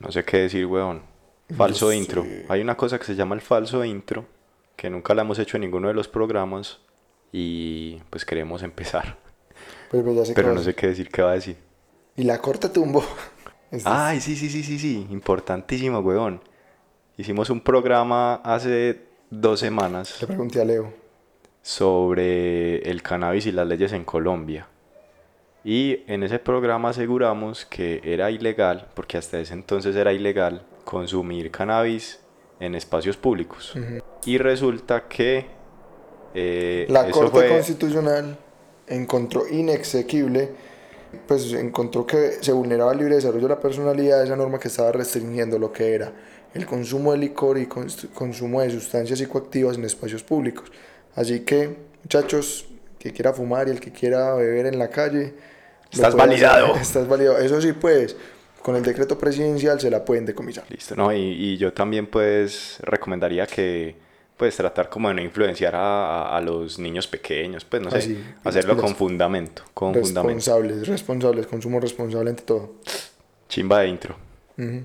No sé qué decir, weón. Falso intro. Hay una cosa que se llama el falso intro, que nunca la hemos hecho en ninguno de los programas y pues queremos empezar. Pero, pues ya sé Pero no sé qué decir, qué va a decir. Y la corta tumbo. Este- Ay, sí, sí, sí, sí, sí. Importantísimo, weón. Hicimos un programa hace dos semanas Le pregunté a Leo. sobre el cannabis y las leyes en Colombia. Y en ese programa aseguramos que era ilegal, porque hasta ese entonces era ilegal, consumir cannabis en espacios públicos. Y resulta que eh, La Corte fue... Constitucional encontró inexequible, pues encontró que se vulneraba el libre desarrollo de la personalidad esa norma que estaba restringiendo lo que era el consumo de licor y cons- consumo de sustancias psicoactivas en espacios públicos. Así que, muchachos, que quiera fumar y el que quiera beber en la calle, Estás validado. hacer. Estás validado. Eso sí, pues, con el decreto presidencial se la pueden decomisar. Listo, no, y, y yo también pues recomendaría que pues tratar como de no influenciar a, a- los niños pequeños, pues no sé, Así, hacerlo con fundamento, con fundamento. Responsables, responsables, consumo responsable ante todo. Chimba de intro. Ujú.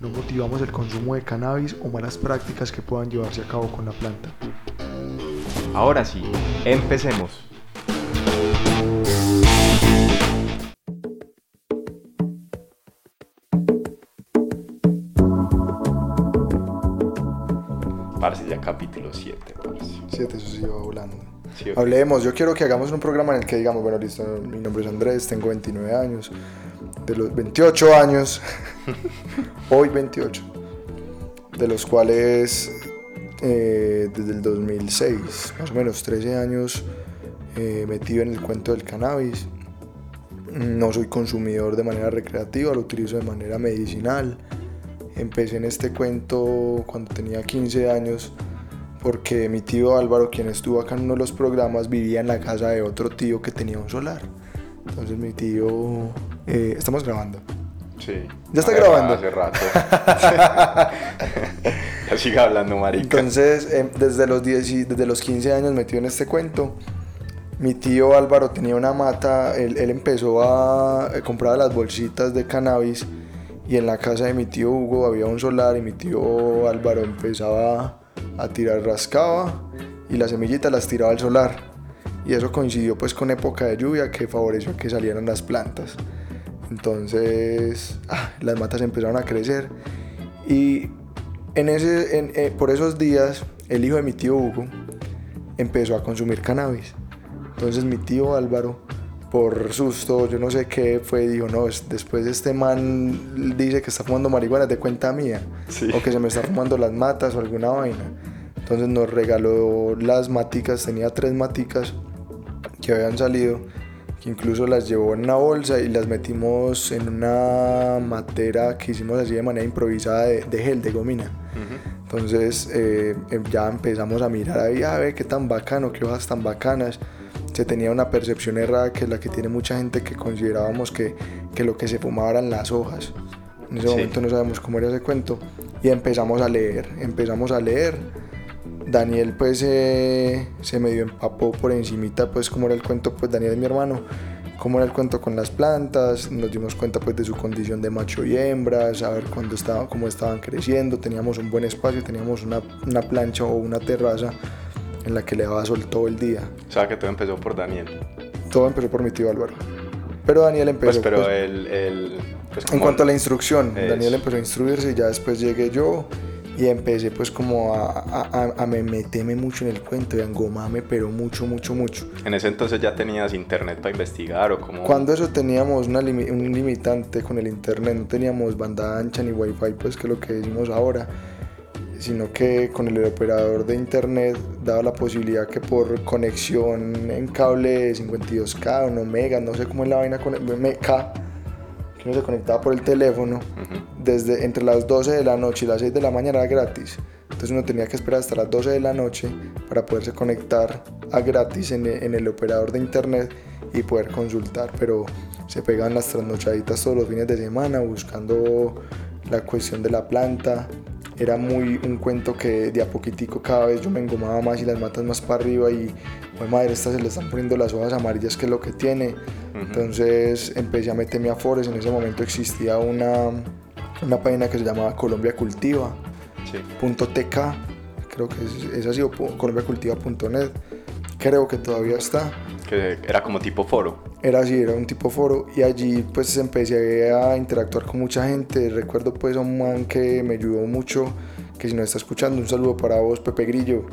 No motivamos el consumo de cannabis o malas prácticas que puedan llevarse a cabo con la planta. Ahora sí, empecemos. Parce, ya capítulo 7, parce. Siete, eso sí va volando. Sí. Hablemos, yo quiero que hagamos un programa en el que digamos, bueno, listo, mi nombre es Andrés, tengo 29 años, de los 28 años, hoy 28, de los cuales eh, desde el 2006, más o menos 13 años eh, metido en el cuento del cannabis. No soy consumidor de manera recreativa, lo utilizo de manera medicinal. Empecé en este cuento cuando tenía 15 años porque mi tío Álvaro, quien estuvo acá en uno de los programas, vivía en la casa de otro tío que tenía un solar. Entonces mi tío... eh, estamos grabando. Sí. ¿Ya está grabando? Hace rato. ya sigue hablando, marica. Entonces, eh, desde, los 10 y- desde los 15 años metido en este cuento, mi tío Álvaro tenía una mata, él, él empezó a eh, comprar las bolsitas de cannabis y en la casa de mi tío Hugo había un solar y mi tío Álvaro empezaba a tirar, rascaba y las semillitas las tiraba al solar. Y eso coincidió pues con época de lluvia que favoreció que salieran las plantas. Entonces, ah, las matas empezaron a crecer y en ese, en- eh, por esos días, el hijo de mi tío Hugo empezó a consumir cannabis. Entonces mi tío Álvaro, por susto, yo no sé qué fue, dijo, no, es- después este man dice que está fumando marihuana es de cuenta mía. Sí. O que se me está fumando las matas o alguna vaina. Entonces nos regaló las maticas, tenía tres maticas que habían salido, que incluso las llevó en una bolsa y las metimos en una matera que hicimos así de manera improvisada de, de gel, de gomina. Entonces eh, em- ya empezamos a mirar ahí, a ver qué tan bacano, qué hojas tan bacanas. Se tenía una percepción errada que es la que tiene mucha gente que considerábamos que, que lo que se fumaba eran las hojas. En ese Sí. momento no sabemos cómo era ese cuento. Y empezamos a leer, empezamos a leer. Daniel pues eh, se medio empapó por encimita pues cómo era el cuento, pues Daniel es mi hermano, cómo era el cuento con las plantas, nos dimos cuenta pues de su condición de macho y hembra, saber cuándo estaba, cómo estaban creciendo, teníamos un buen espacio, teníamos una, una plancha o una terraza en la que le daba sol todo el día. O sea que todo empezó por Daniel. Todo empezó por mi tío Álvaro. Pero Daniel empezó... Pues, pero pues, el, el- pues, en cuanto a la instrucción, Eso. Daniel empezó a instruirse y ya después llegué yo y empecé pues como a, a, a- a me meterme mucho en el cuento y a engomarme, pero mucho, mucho, mucho. En ese entonces ya tenías internet para investigar o como... Cuando eso teníamos una limi- un limitante con el internet, no teníamos banda ancha ni wifi, pues que es lo que decimos ahora. sino que con el operador de internet daba la posibilidad que por conexión en cable 52K o no mega, no sé cómo es la vaina con K, que uno se conectaba por el teléfono, desde entre las 12 de la noche y las 6 de la mañana era gratis. Entonces uno tenía que esperar hasta las 12 de la noche para poderse conectar a gratis en, en el operador de internet y poder consultar, pero se pegaban las trasnochaditas todos los fines de semana buscando la cuestión de la planta. Era muy un cuento que de a poquitico cada vez yo me engomaba más y las matas más para arriba y, madre, estas se le están poniendo las hojas amarillas que es lo que tiene. Entonces empecé a meterme a Forest, en ese momento existía una, una página que se llamaba Colombia Cultiva, .tk, creo que es, es así, o colombiacultiva.net, creo que todavía está. Que era como tipo foro. Era así, era un tipo foro. Y allí pues empecé a interactuar con mucha gente. Recuerdo pues a un man que me ayudó mucho, que si no está escuchando, un saludo para vos, Pepe Grillo,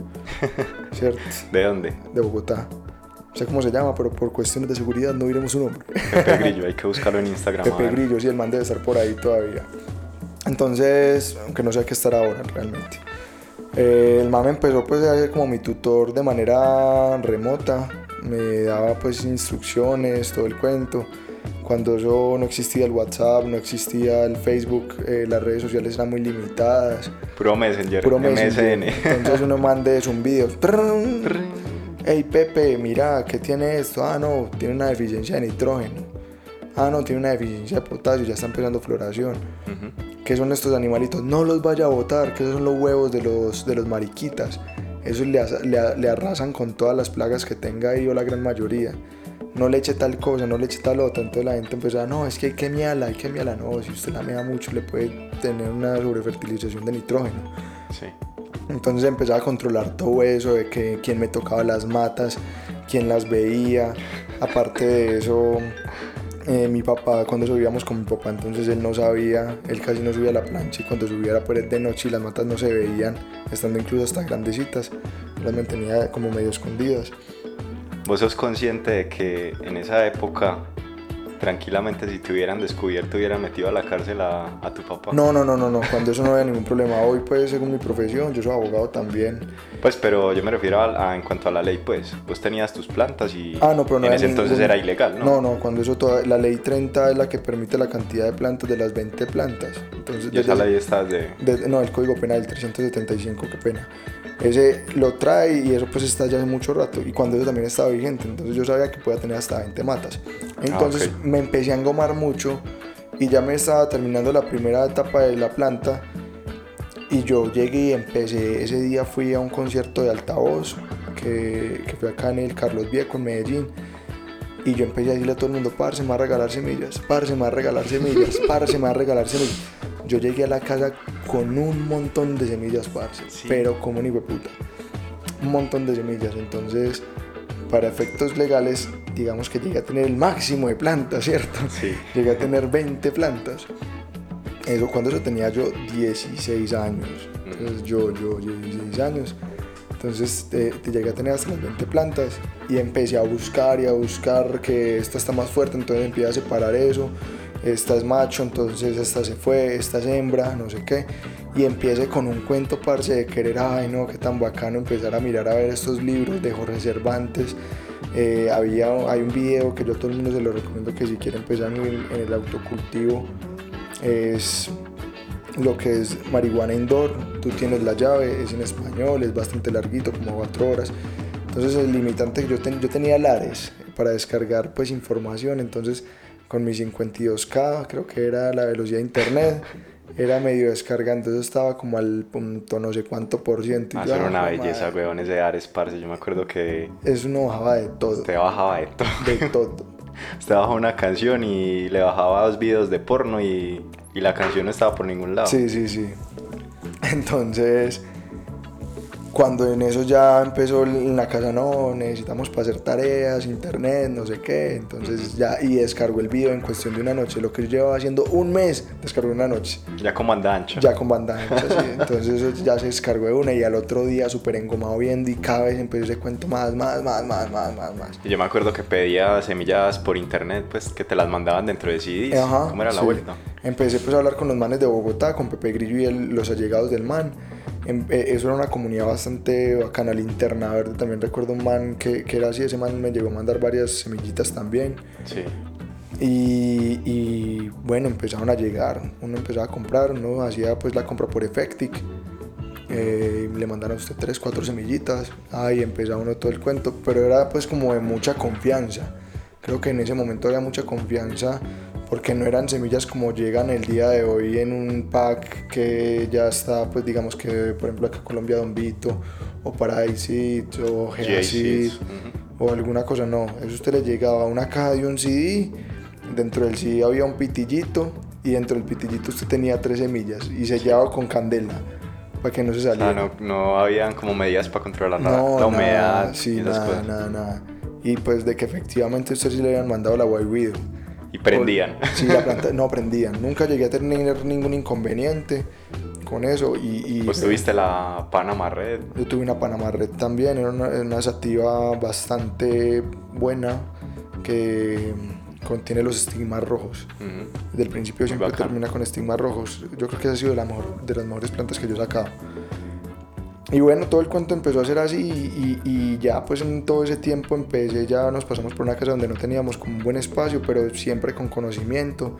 ¿cierto? ¿De dónde? De Bogotá. No sé cómo se llama, pero por cuestiones de seguridad no diremos su nombre. Pepe Grillo, hay que buscarlo en Instagram. Pepe Grillo, sí, el man debe estar por ahí todavía. Entonces, aunque no sé a qué estar ahora realmente. Eh, el man empezó pues a ser como mi tutor de manera remota me daba pues instrucciones, todo el cuento. Cuando yo no existía el WhatsApp, no existía el Facebook, eh, las redes sociales eran muy limitadas. Puro Messenger, Puro MSN. Entonces uno manda un video. Hey Pepe, mira, ¿qué tiene esto? Ah, no, tiene una deficiencia de nitrógeno. Ah, no, tiene una deficiencia de potasio, ya está empezando floración. ¿Qué son estos animalitos? No los vaya a botar, que esos son los huevos de los, de los mariquitas. Esos le, arrasan con todas las plagas que tenga ahí o la gran mayoría. No le eche tal cosa, no le eche tal otra. Entonces la gente empezó no, es que hay que miala, hay que miala. No, si usted la mea mucho le puede tener una sobrefertilización de nitrógeno. Sí. Entonces empezaba a controlar todo eso, de que quién me tocaba las matas, quién las veía. Aparte de eso, eh, mi papá, cuando subíamos con mi papá, entonces él no sabía, él casi no subía a la plancha y cuando subía era por de noche y las matas no se veían, estando incluso hasta grandecitas, las mantenía como medio escondidas. ¿Vos sos consciente de que en esa época tranquilamente si te hubieran descubierto hubieran metido a la cárcel a, a, tu papá. No, no, no, no, no, cuando eso no había ningún problema. Hoy pues según mi profesión, yo soy abogado también. Pues pero yo me refiero a, en cuanto a la ley pues, vos tenías tus plantas y ah, no, pero no en ese entonces era ilegal, ¿no? No, no, cuando eso toda, la ley 30 es la que permite la cantidad de plantas de las 20 plantas. Entonces, y esa ley está de... No, el Código Penal, el 375, qué pena. Ese lo trae y eso pues está ya hace mucho rato y cuando eso también estaba vigente entonces yo sabía que podía tener hasta 20 matas. Entonces ah, me empecé a engomar mucho y ya me estaba terminando la primera etapa de la planta y yo llegué y empecé, ese día fui a un concierto de altavoz que, que fue acá en el Carlos Viejo en Medellín y yo empecé a decirle a todo el mundo, parce, me va a regalar semillas, parce, me va a regalar semillas, parce, me va a regalar semillas. Yo llegué a la casa con un montón de semillas, parce, pero como ni puta. Un montón de semillas, entonces para efectos legales, digamos que llegué a tener el máximo de plantas, ¿cierto? Sí. Llegué a tener 20 plantas. Eso cuando eso tenía yo 16 años. Entonces yo, yo, 16 años. Entonces te, llegué a tener hasta las 20 plantas y empecé a buscar y a buscar que esta está más fuerte, entonces empecé a separar eso. Esta es macho, entonces esta se fue, esta es hembra, no sé qué. Y empiece con un cuento, parce, de querer, ay no, qué tan bacano empezar a mirar a ver estos libros de Jorge Cervantes eh, había, hay un video que yo a todo el mundo se lo recomiendo que si quiere empezar en el, autocultivo es lo que es marihuana indoor, tú tienes la llave, es en español, es bastante larguito, como 4 horas. Entonces el limitante que yo, yo tenía Lares para descargar pues información, entonces con mi 52K creo que era la velocidad de internet era medio descargando, entonces estaba como al punto no sé cuánto por ciento. Ah, era una belleza, weón, ese Ares, parce. Yo me acuerdo que. Eso no bajaba de todo. Usted bajaba de todo. De todo. Usted bajaba una canción y le bajaba dos videos de porno y, y la canción no estaba por ningún lado. Sí, sí, sí. Entonces cuando en eso ya empezó en la casa, no, necesitamos para hacer tareas, internet, no sé qué, entonces ya, y descargó el video en cuestión de una noche, lo que yo llevaba haciendo un mes, descargó una noche. Ya con banda ancha. Ya con banda ancha, sí, entonces eso ya se descargó de una y al otro día súper engomado viendo y cada vez empezó ese cuento más, más, más, más, más, más, más. Y yo me acuerdo que pedía semillas por internet, pues que te las mandaban dentro de CDs, ¿cómo era la vuelta? Empecé pues a hablar con los manes de Bogotá, con Pepe Grillo y los allegados del man em- eh, eso era una comunidad bastante bacana, linterna verde. También recuerdo un man que, que era así, ese man me llegó a mandar varias semillitas también. Sí. Y, y, bueno, empezaron a llegar, uno empezaba a comprar, uno hacía pues la compra por Effectic, eh, le mandaron a usted tres, cuatro semillitas, ahí empezaba uno todo el cuento, pero era pues como de mucha confianza, creo que en ese momento había mucha confianza porque no eran semillas como llegan el día de hoy en un pack que ya está pues digamos que por ejemplo acá Colombia Don Vito o Paradise o ujú. o alguna cosa, no. Eso usted le llegaba a una caja de un CD, dentro del CD había un pitillito y dentro del pitillito usted tenía tres semillas y sellado con candela para que no se saliera. no, no habían como medidas para controlar la, No, la nada, humedad sí, y nada, cosas. nada, nada. Y pues de que efectivamente usted sí le habían mandado la White Widow. Y prendían. Sí, la planta, no prendían. Nunca llegué a tener ningún inconveniente con eso y... y Pues tuviste la Panama Red. Yo tuve una Panama Red también, era una, una sativa bastante buena que contiene los estigmas rojos. Ujú. Desde el principio siempre termina con estigmas rojos. Yo creo que esa ha sido de, la mejor- de las mejores plantas que yo he sacado. Y bueno, todo el cuento empezó a ser así y, y ya pues en todo ese tiempo empecé, ya nos pasamos por una casa donde no teníamos como un buen espacio, pero siempre con conocimiento,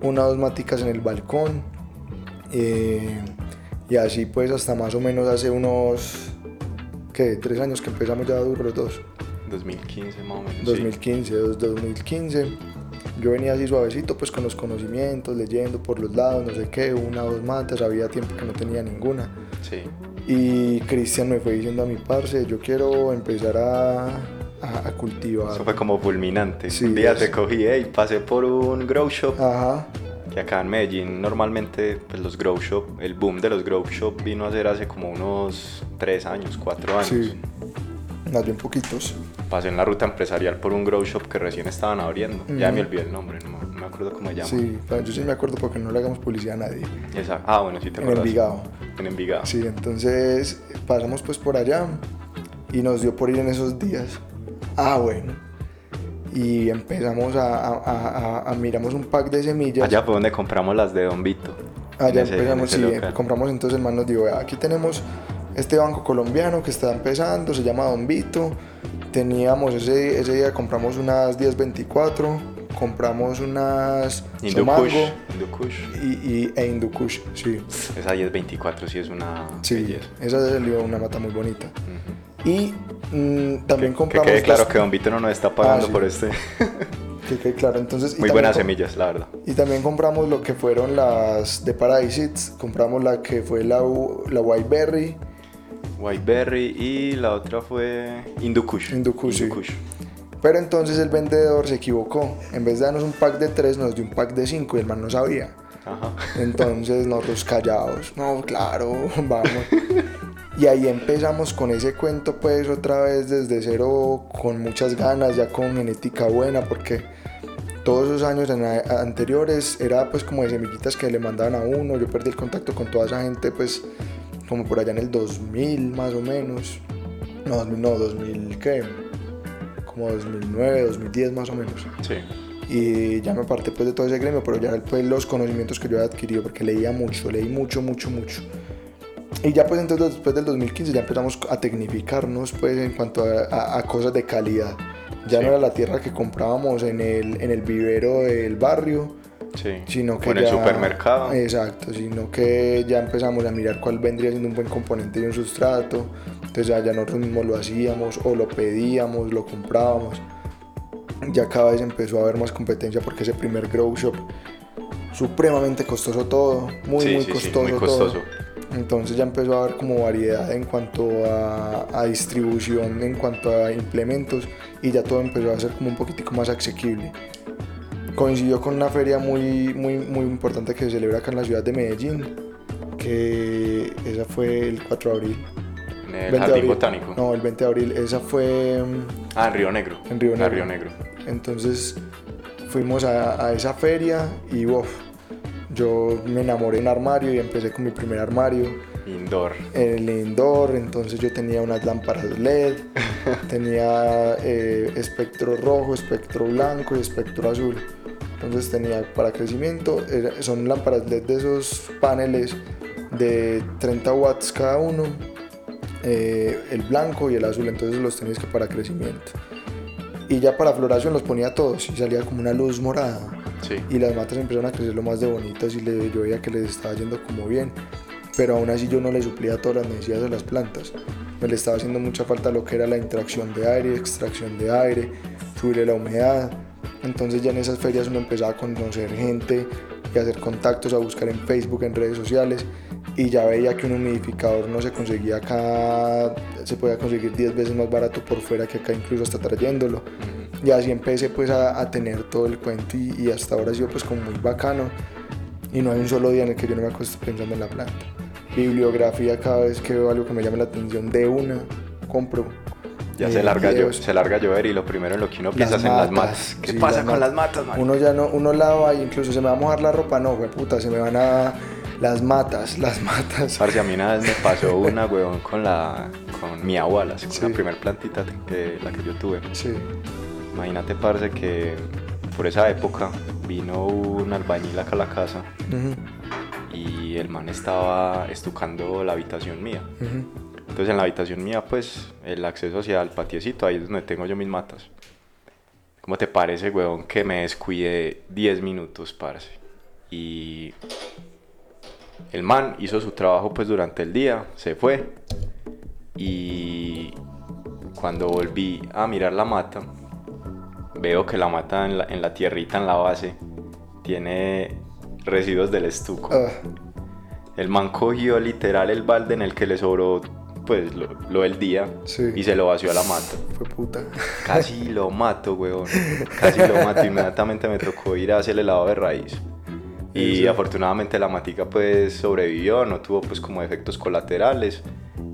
una o dos maticas en el balcón. eh, y así pues hasta más o menos hace unos, ¿qué? Tres años que empezamos ya duro los dos. 2015 más o menos. sí. 2015, dos- 2015. Yo venía así suavecito, pues con los conocimientos, leyendo por los lados, no sé qué, una o dos matas, había tiempo que no tenía ninguna. Sí. Y Cristian me fue diciendo a mi parce, yo quiero empezar a, a, a cultivar. Eso fue como fulminante. Sí, un día es- te cogí y pasé por un grow shop. Ajá, Que acá en Medellín normalmente pues los grow shop, el boom de los grow shop vino a ser hace como unos 3 años, 4 años. sí, más bien poquitos. Pasé en la ruta empresarial por un grow shop que recién estaban abriendo. Ya Ujú. me olvidé el nombre, no, me- no me acuerdo cómo se llama. Sí, pero yo sí me acuerdo porque no le hagamos publicidad a nadie. Esa- Ah, bueno, sí te En acuerdas. Envigado. En Envigado. Sí, entonces pasamos pues por allá y nos dio por ir en esos días. Ah, bueno. Y empezamos a, a, a- a- miramos un pack de semillas. Allá fue donde compramos las de Don Vito. Allá En ese- en empezamos, sí, local. compramos entonces dijo, "Vea, aquí tenemos este banco colombiano que está empezando, se llama Don Vito. Teníamos ese, ese día compramos unas 1024, compramos unas Indukush. Indukush. y, y, e Indukush, sí. Esa 1024 sí es una Sí, belleza. esa salió una mata muy bonita. Ujú. Y mm, también Que compramos... quede claro las- que Don Vito no nos está pagando Ah, sí. por este. que quede claro, entonces... Muy buenas semillas, la verdad. Y también compramos lo que fueron las de Paradise compramos la que fue la, la White Berry, Whiteberry y la otra fue Indukush. Indukush, sí. pero entonces el vendedor se equivocó. En vez de darnos un pack de 3, nos dio un pack de 5 y el man no sabía. Ajá. Entonces nosotros callados, no, claro, vamos. Y ahí empezamos con ese cuento pues otra vez desde cero, con muchas ganas, ya con genética buena, porque todos esos años anteriores era pues como de semillitas que le mandaban a uno, yo perdí el contacto con toda esa gente pues como por allá en el 2000 más o menos, no, 2000, no, 2000 qué, como 2009, 2010 más o menos Sí. y ya me aparté pues de todo ese gremio, pero ya pues los conocimientos que yo había adquirido, porque leía mucho, leí mucho, mucho, mucho. Y ya pues entonces después del 2015 ya empezamos a tecnificarnos pues en cuanto a, a- a cosas de calidad. Ya Sí. no era la tierra que comprábamos en el, en el vivero del barrio, Sí. sino que O en el supermercado. Exacto, sino que ya empezamos a mirar cuál vendría siendo un buen componente y un sustrato. Entonces ya, ya nosotros mismos lo hacíamos o lo pedíamos, lo comprábamos. Ya cada vez empezó a haber más competencia porque ese primer grow shop supremamente costoso todo, muy Sí, muy sí, costoso muy todo. costoso. Entonces ya empezó a haber como variedad en cuanto a, a distribución, en cuanto a implementos y ya todo empezó a ser como un poquitico más asequible. Coincidió con una feria muy, muy, muy importante que se celebra acá en la ciudad de Medellín, que esa fue el 4 de abril. En 20 el de jardín abril. botánico. No, el 20 de abril, esa fue... mm, Ah, en Río Negro. En Río Ah, Negro. Río Negro. Entonces fuimos a, a esa feria y uf, yo me enamoré de un armario y empecé con mi primer armario Indoor. en el indoor, entonces yo tenía unas lámparas LED, tenía eh, espectro rojo, espectro blanco y espectro azul. Entonces tenía para crecimiento, son lámparas LED de esos paneles de 30 watts cada uno, eh, el blanco y el azul, entonces los tenías que para crecimiento. Y ya para floración los ponía todos y salía como una luz morada. Sí. Y las matas empezaron a crecer lo más de bonitas y le, yo veía que les estaba yendo como bien. Pero aún así yo no le suplía todas las necesidades de las plantas. Me le estaba haciendo mucha falta lo que era la interacción de aire, extracción de aire, subirle la humedad. Entonces ya en esas ferias uno empezaba a conocer gente y a hacer contactos, a buscar en Facebook, en redes sociales y ya veía que un humidificador no se conseguía acá, se podía conseguir 10 veces más barato por fuera que acá incluso hasta trayéndolo. Y así empecé pues a, a tener todo el cuento y, y, hasta ahora ha sido pues como muy bacano y no hay un solo día en el que yo no me acuesto pensando en la planta. Bibliografía cada vez que veo algo que me llame la atención de una, compro. Ya Eh, se, larga videos. se larga a llover y lo primero en lo que uno piensa es en las matas. ¿Qué sí, pasa las con matas. las matas, man? Uno ya no, uno lava y incluso se me va a mojar la ropa, no, güey, puta, se me van a las matas, las matas. Parce, a mí una vez me pasó una, weón, con la con mi abuela, con Sí. la primer plantita que, la que yo tuve. Sí, Imagínate, parce, que por esa época vino un albañil acá a la casa y el man estaba estucando la habitación mía. ujú. Entonces en la habitación mía, pues, el acceso hacia el patiecito, ahí es donde tengo yo mis matas. ¿Cómo te parece, weón, que me descuidé 10 minutos, parce? Y el man hizo su trabajo, pues, durante el día, se fue. Y cuando volví a mirar la mata, veo que la mata en la, en la tierrita, en la base, tiene residuos del estuco. Ah, El man cogió literal el balde en el que le sobró pues lo, lo del día Sí. y se lo vació a la mata. fue puta. Casi lo mato, weón. Casi lo mato. Inmediatamente me tocó ir a hacer el lavado de raíz. Y Sí. afortunadamente la matica pues sobrevivió, no tuvo pues como efectos colaterales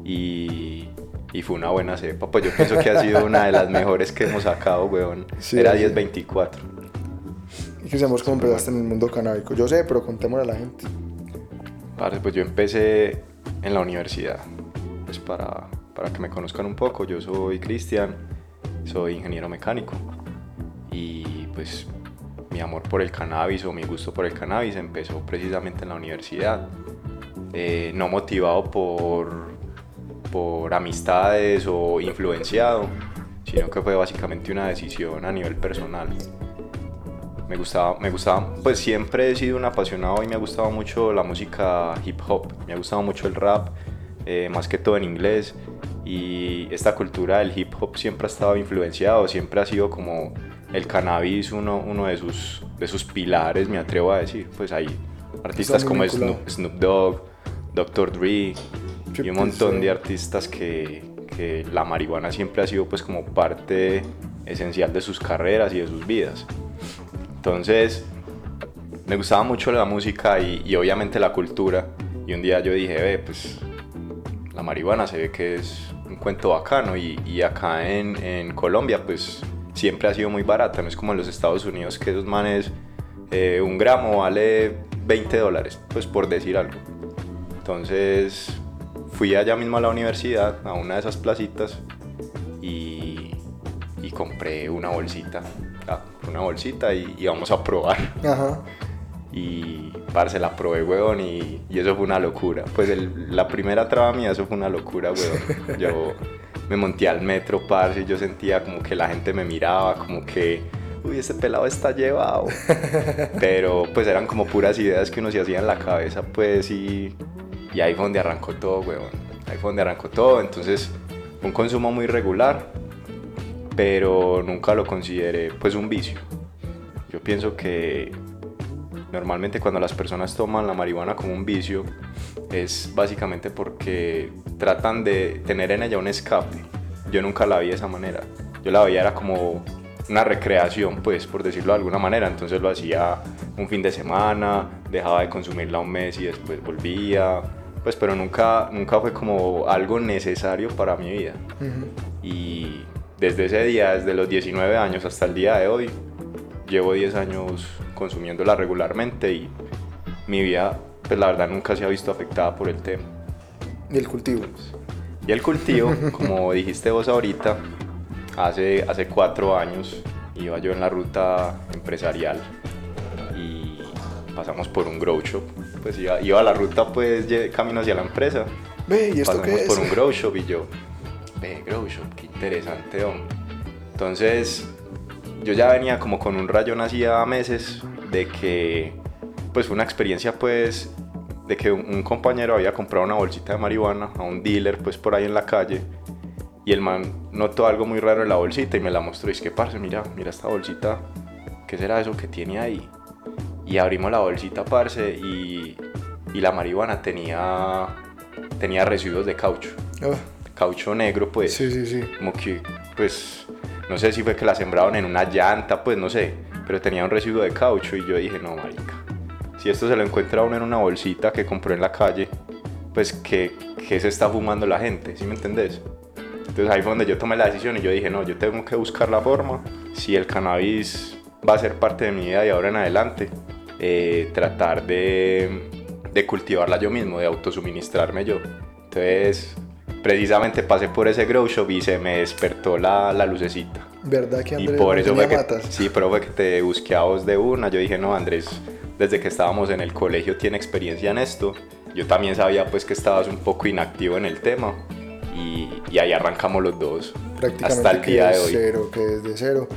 y, y fue una buena cepa. Pues yo pienso que ha sido una de las mejores que hemos sacado, weón. Sí, Era sí. 1024. Y que sabemos cómo empezaste en el mundo canábico. Yo sé, pero contémosle a la gente. Parce, pues yo empecé en la universidad. Pues para, para que me conozcan un poco, yo soy Cristian, soy ingeniero mecánico. Y pues mi amor por el cannabis o mi gusto por el cannabis empezó precisamente en la universidad. Eh, no motivado por, por amistades o influenciado, sino que fue básicamente una decisión a nivel personal me gustaba, me gustaba, pues siempre he sido un apasionado y me ha gustado mucho la música hip hop, me ha gustado mucho el rap, eh, más que todo en inglés y esta cultura del hip hop siempre ha estado influenciado, siempre ha sido como el cannabis uno, uno de, sus, de sus pilares, me atrevo a decir, pues hay artistas como. Snoop, Snoop Dogg, Dr. Dre y un montón de artistas que, que la marihuana siempre ha sido pues como parte esencial de sus carreras y de sus vidas. Entonces, me gustaba mucho la música y, y obviamente la cultura. Y un día yo dije, ve, pues la marihuana se ve que es un cuento bacano. Y, y acá en, en Colombia, pues siempre ha sido muy barata. No es como en los Estados Unidos que esos manes, eh, un gramo vale 20 dólares, pues por decir algo. Entonces, fui allá mismo a la universidad, a una de esas placitas, y, y compré una bolsita. Ah, una bolsita y, y vamos a probar. Ajá. Y parce, la probé, weón, y, y eso fue una locura. Pues el- la primera traba mía, eso fue una locura, weón. Yo me monté al metro, parce, y yo sentía como que la gente me miraba, como que, uy, este pelado está llevado. Pero pues eran como puras ideas que uno se hacía en la cabeza, pues, y, y ahí fue donde arrancó todo, weón. Ahí fue donde arrancó todo, entonces, un consumo muy regular, pero nunca lo consideré, pues, un vicio. Yo pienso que normalmente cuando las personas toman la marihuana como un vicio es básicamente porque tratan de tener en ella un escape. Yo nunca la vi de esa manera. Yo la veía era como una recreación, pues por decirlo de alguna manera. Entonces lo hacía un fin de semana, dejaba de consumirla un mes y después volvía. Pues pero nunca, nunca fue como algo necesario para mi vida. Y desde ese día, desde los 19 años hasta el día de hoy, llevo 10 años consumiéndola regularmente y mi vida, pues la verdad, nunca se ha visto afectada por el tema. Y el cultivo. Y el cultivo, como dijiste vos ahorita, hace, hace cuatro años iba yo en la ruta empresarial y pasamos por un grow shop. Pues iba, iba a la ruta, pues, camino hacia la empresa. Ve, ¿y esto Pasamos qué es? por un grow shop y yo, ve, grow shop, qué interesante, hombre. Entonces, yo ya venía como con un rayón hacía meses de que, pues, fue una experiencia, pues, de que un, un compañero había comprado una bolsita de marihuana a un dealer, pues, por ahí en la calle. Y el man notó algo muy raro en la bolsita y me la mostró. Y es que, parce, mira, mira esta bolsita. ¿Qué será eso que tiene ahí? Y abrimos la bolsita, parce, y, y la marihuana tenía, tenía residuos de caucho. Ah, Caucho negro, pues. sí, sí, sí. Como que, pues, no sé si fue que la sembraron en una llanta, pues no sé. Pero tenía un residuo de caucho y yo dije, no, marica. Si esto se lo encuentra uno en una bolsita que compró en la calle, pues, ¿qué, qué se está fumando la gente? ¿Sí me entendés? Entonces ahí fue donde yo tomé la decisión y yo dije, no, yo tengo que buscar la forma. Si el cannabis va a ser parte de mi vida de ahora en adelante, eh, tratar de, de cultivarla yo mismo, de autosuministrarme yo. Entonces, precisamente pasé por ese grow shop y se me despertó la, la lucecita. ¿Verdad que Y Andrés por no eso fue que, matas? sí, pero fue que te busqué a vos de una. Yo dije, no, Andrés, desde que estábamos en el colegio tiene experiencia en esto. Yo también sabía pues que estabas un poco inactivo en el tema. Y, y ahí arrancamos los dos. prácticamente hasta el día de hoy. cero, que desde cero.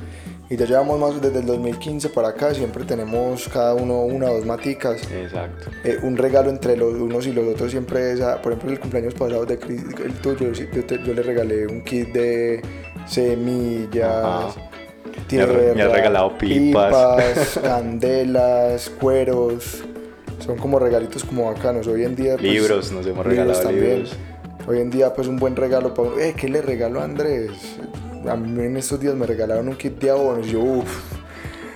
Y ya llevamos más desde el 2015 para acá, siempre tenemos cada uno una o dos maticas. Exacto. Eh, un regalo entre los unos y los otros siempre es, ah, por ejemplo, el cumpleaños pasado de Chris, el tuyo, yo, te- yo le regalé un kit de semillas. Me tierra, me ha regalado pipas. pipas, candelas, cueros. Son como regalitos como bacanos. Hoy en día. pues, Libros, nos hemos regalado libros. Hoy en día, pues un buen regalo para uno. Eh, ¿qué le regaló a Andrés? A mí en estos días me regalaron un kit de abonos. Yo, uff.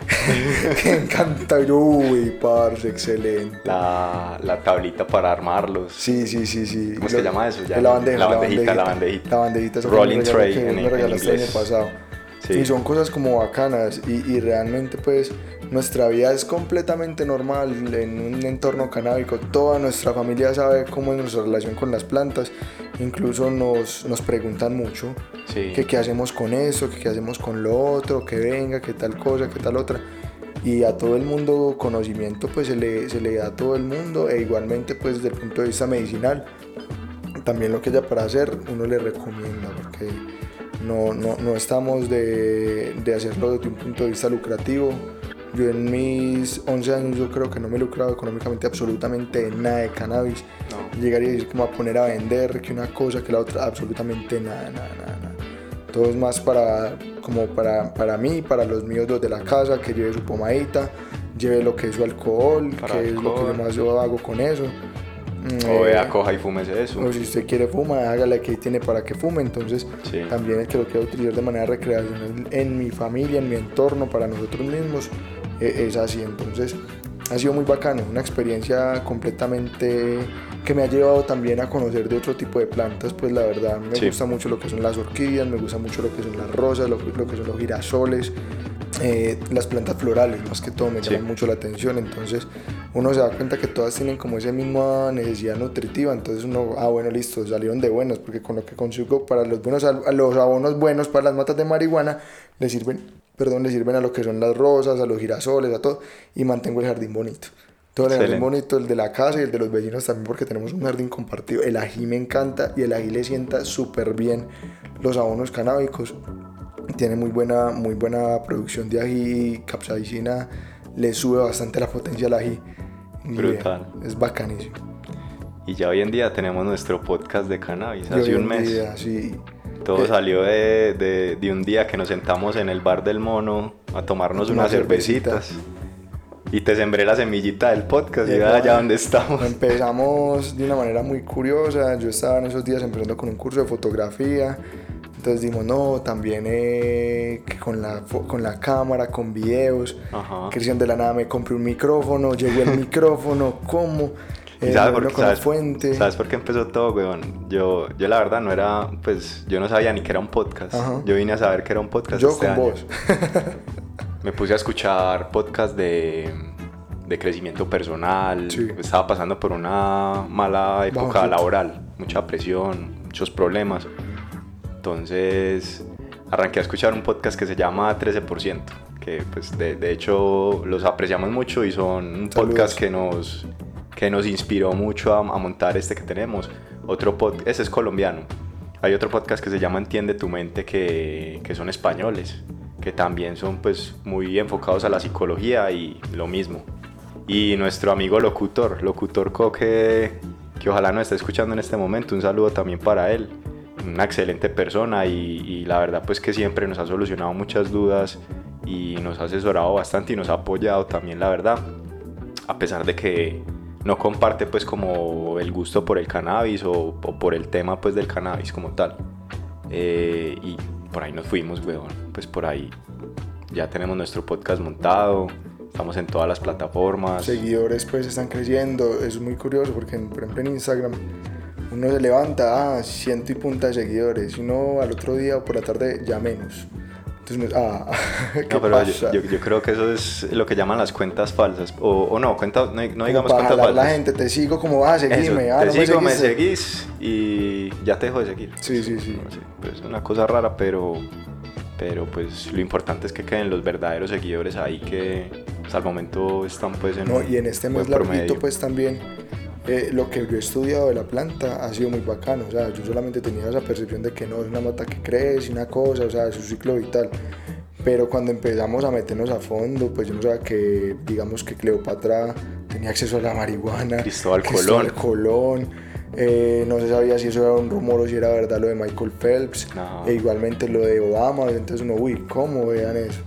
que encanta. Yo, uy, parce, excelente. La, la tablita para armarlos. Sí, sí, sí, sí. ¿Cómo se llama eso? Ya la bandeja, la bandejita, la bandejita. La bandejita, Rolling tray que en- me en regalaste el año pasado. Sí. Y son cosas como bacanas y, y realmente pues nuestra vida es completamente normal en un entorno canábico. Toda nuestra familia sabe cómo es nuestra relación con las plantas. Incluso nos, nos preguntan mucho Sí. que qué hacemos con eso, que qué hacemos con lo otro, que venga, que tal cosa, que tal otra. Y a todo el mundo conocimiento pues se le, se le da a todo el mundo e igualmente pues desde el punto de vista medicinal también lo que haya para hacer uno le recomienda porque no, no, no estamos de, de hacerlo desde un punto de vista lucrativo. Yo en mis 11 años yo creo que no me he lucrado económicamente absolutamente de nada de cannabis. No. Llegaría a decir como a poner a vender que una cosa que la otra, absolutamente nada, nada, nada. nada. Todo es más para, como para, para mí, para los míos, los de la casa, que lleve su pomadita, lleve lo que es su alcohol, Para que es lo que yo más yo hago con eso. O eh, vea, coja y fúmese eso. o si usted quiere fuma, hágale que tiene para que fume. Entonces, Sí. también el que lo quiera utilizar de manera recreacional en mi familia, en mi entorno, para nosotros mismos, eh, es así. Entonces, ha sido muy bacano, una experiencia completamente que me ha llevado también a conocer de otro tipo de plantas. Pues la verdad, me Sí. gusta mucho lo que son las orquídeas, me gusta mucho lo que son las rosas, lo que son los girasoles. Eh, las plantas florales más que todo me Sí. llaman mucho la atención. Entonces uno se da cuenta que todas tienen como esa misma necesidad nutritiva. Entonces uno ah bueno listo salieron de buenos porque con lo que consigo para los buenos a los abonos buenos para las matas de marihuana le sirven perdón le sirven a lo que son las rosas a los girasoles a todo y mantengo el jardín bonito. Todo el jardín bonito el de la casa y el de los vecinos también porque tenemos un jardín compartido. El ají me encanta y el ají le sienta súper bien los abonos canábicos tiene muy buena, muy buena producción de ají, capsaicina, le sube bastante la potencia al ají. Y, Brutal. eh, Es bacanísimo. Y ya hoy en día tenemos nuestro podcast de cannabis. Y Hace un mes. día, sí, Todo Eh, salió de, de- de un día que nos sentamos en el bar del mono a tomarnos Una unas cervecita. cervecitas. Y te sembré la semillita del podcast y vea allá donde estamos. Empezamos de una manera muy curiosa. Yo estaba en esos días empezando con un curso de fotografía. Entonces dijimos, no, también eh, que con, la, con la cámara, con videos. Ajá. Cristian de la nada me compré un micrófono, llegó el micrófono, ¿cómo? ¿Y Eh, sabes por, con la sabes- fuente. ¿Sabes por qué empezó todo, weón? Yo, yo la verdad no era, pues, yo no sabía ni que era un podcast. Ajá. Yo vine a saber que era un podcast Yo este con año. vos. Me puse a escuchar podcast de, de crecimiento personal. Sí. Estaba pasando por una mala época laboral, mucha presión, muchos problemas. Entonces arranqué a escuchar un podcast que se llama 13%, que pues de, de hecho los apreciamos mucho y son un podcast que nos, que nos inspiró mucho a, a montar este que tenemos. Otro podcast, ese es colombiano. Hay otro podcast que se llama Entiende tu mente que, que son españoles, que también son pues muy enfocados a la psicología y lo mismo. Y nuestro amigo locutor, locutor Coque, que ojalá nos esté escuchando en este momento, un saludo también para él. Una excelente persona y, y la verdad pues que siempre nos ha solucionado muchas dudas y nos ha asesorado bastante y nos ha apoyado también la verdad. A pesar de que no comparte pues como el gusto por el cannabis o, o por el tema pues del cannabis como tal. Eh, y por ahí nos fuimos, weón. Pues por ahí ya tenemos nuestro podcast montado. Estamos en todas las plataformas. Seguidores pues están creciendo. Es muy curioso porque por ejemplo en Instagram uno se levanta, ah, ciento y punta de seguidores. Y uno al otro día o por la tarde ya menos. Entonces, ah, ¿qué No, pero yo, pasa? yo- yo creo que eso es lo que llaman las cuentas falsas. O, o no, cuenta, no, no digamos cuentas falsas. la gente, te sigo como, ah, Eso, seguime, ah, te no sigo, me seguís y ya te dejo de seguir. Sí, sí, sí. No sé, pues es una cosa rara, pero, pero pues lo importante es que queden los verdaderos seguidores ahí que hasta el momento están pues en No, y en este mes larguito, promedio. pues también eh, lo que yo he estudiado de la planta ha sido muy bacano. O sea, yo solamente tenía esa percepción de que no es una mata que crece, una cosa, o sea, es un ciclo vital. Pero cuando empezamos a meternos a fondo, pues yo no sabía que, digamos que Cleopatra tenía acceso a la marihuana. Cristóbal Cristóbal Colón. eh, no se sabía si eso era un rumor o si era verdad lo de Michael Phelps. No. E igualmente lo de Obama. Entonces uno, uy, ¿cómo vean eso?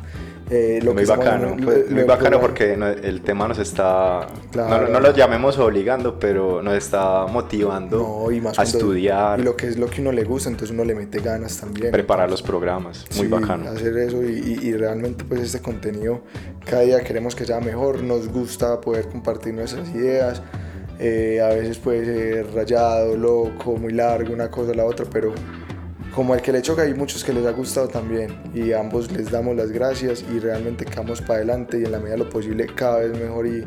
Eh, lo muy que bacano, pues, muy bacano porque el tema nos está, Claro. no, no lo llamemos obligando, pero nos está motivando No, y más a estudiar, Y lo que es lo que uno le gusta, entonces uno le mete ganas también. preparar los programas, muy Sí, bacano. Hacer eso y, y- y realmente pues este contenido cada día queremos que sea mejor, nos gusta poder compartir nuestras ideas. eh, a veces puede ser rayado, loco, muy largo, una cosa o la otra, pero como el que le choca hay muchos que les ha gustado también y ambos les damos las gracias y realmente quedamos para adelante y en la medida de lo posible cada vez mejor y,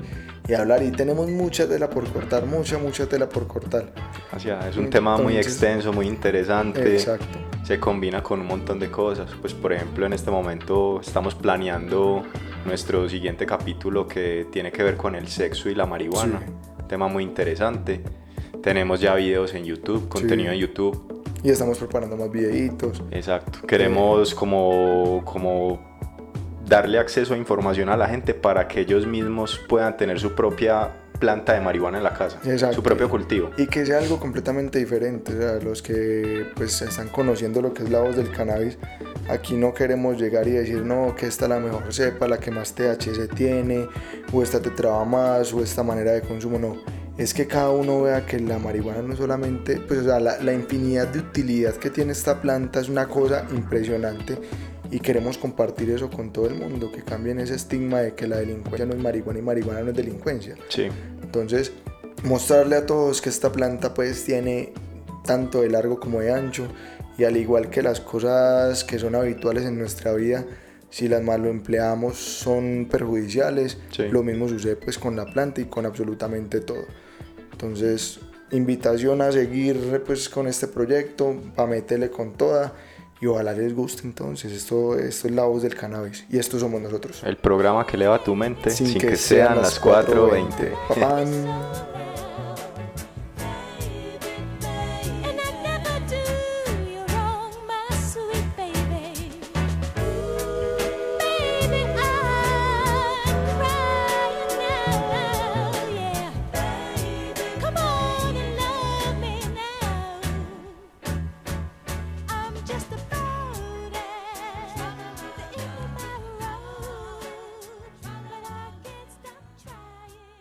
y hablar y tenemos mucha tela por cortar, mucha, mucha tela por cortar. Así es, es un tema muy Entonces- extenso, muy interesante. Exacto. se combina con un montón de cosas. Pues por ejemplo en este momento estamos planeando nuestro siguiente capítulo que tiene que ver con el sexo y la marihuana. Sí. Tema muy interesante. Tenemos ya videos en YouTube, contenido en YouTube. Y estamos preparando más videitos. Exacto. Queremos como, como darle acceso a información a la gente para que ellos mismos puedan tener su propia planta de marihuana en la casa, Exacto. su propio cultivo. Y que sea algo completamente diferente. O sea, los que pues están conociendo lo que es la voz del cannabis, aquí no queremos llegar y decir, no, que esta es la mejor cepa, la que más THC tiene, o esta te traba más, o esta manera de consumo, no. Es que cada uno vea que la marihuana no solamente, pues o sea, la, la infinidad de utilidad que tiene esta planta es una cosa impresionante y queremos compartir eso con todo el mundo, que cambien ese estigma de que la delincuencia no es marihuana y marihuana no es delincuencia. Sí. Entonces, mostrarle a todos que esta planta pues tiene tanto de largo como de ancho y al igual que las cosas que son habituales en nuestra vida, si las mal lo empleamos son perjudiciales, Sí. lo mismo sucede pues con la planta y con absolutamente todo. Entonces, invitación a seguir pues con este proyecto, para meterle con toda y ojalá les guste entonces, esto, esto es la voz del cannabis y estos somos nosotros. El programa que eleva tu mente sin, que, sean las 4.20. Papán.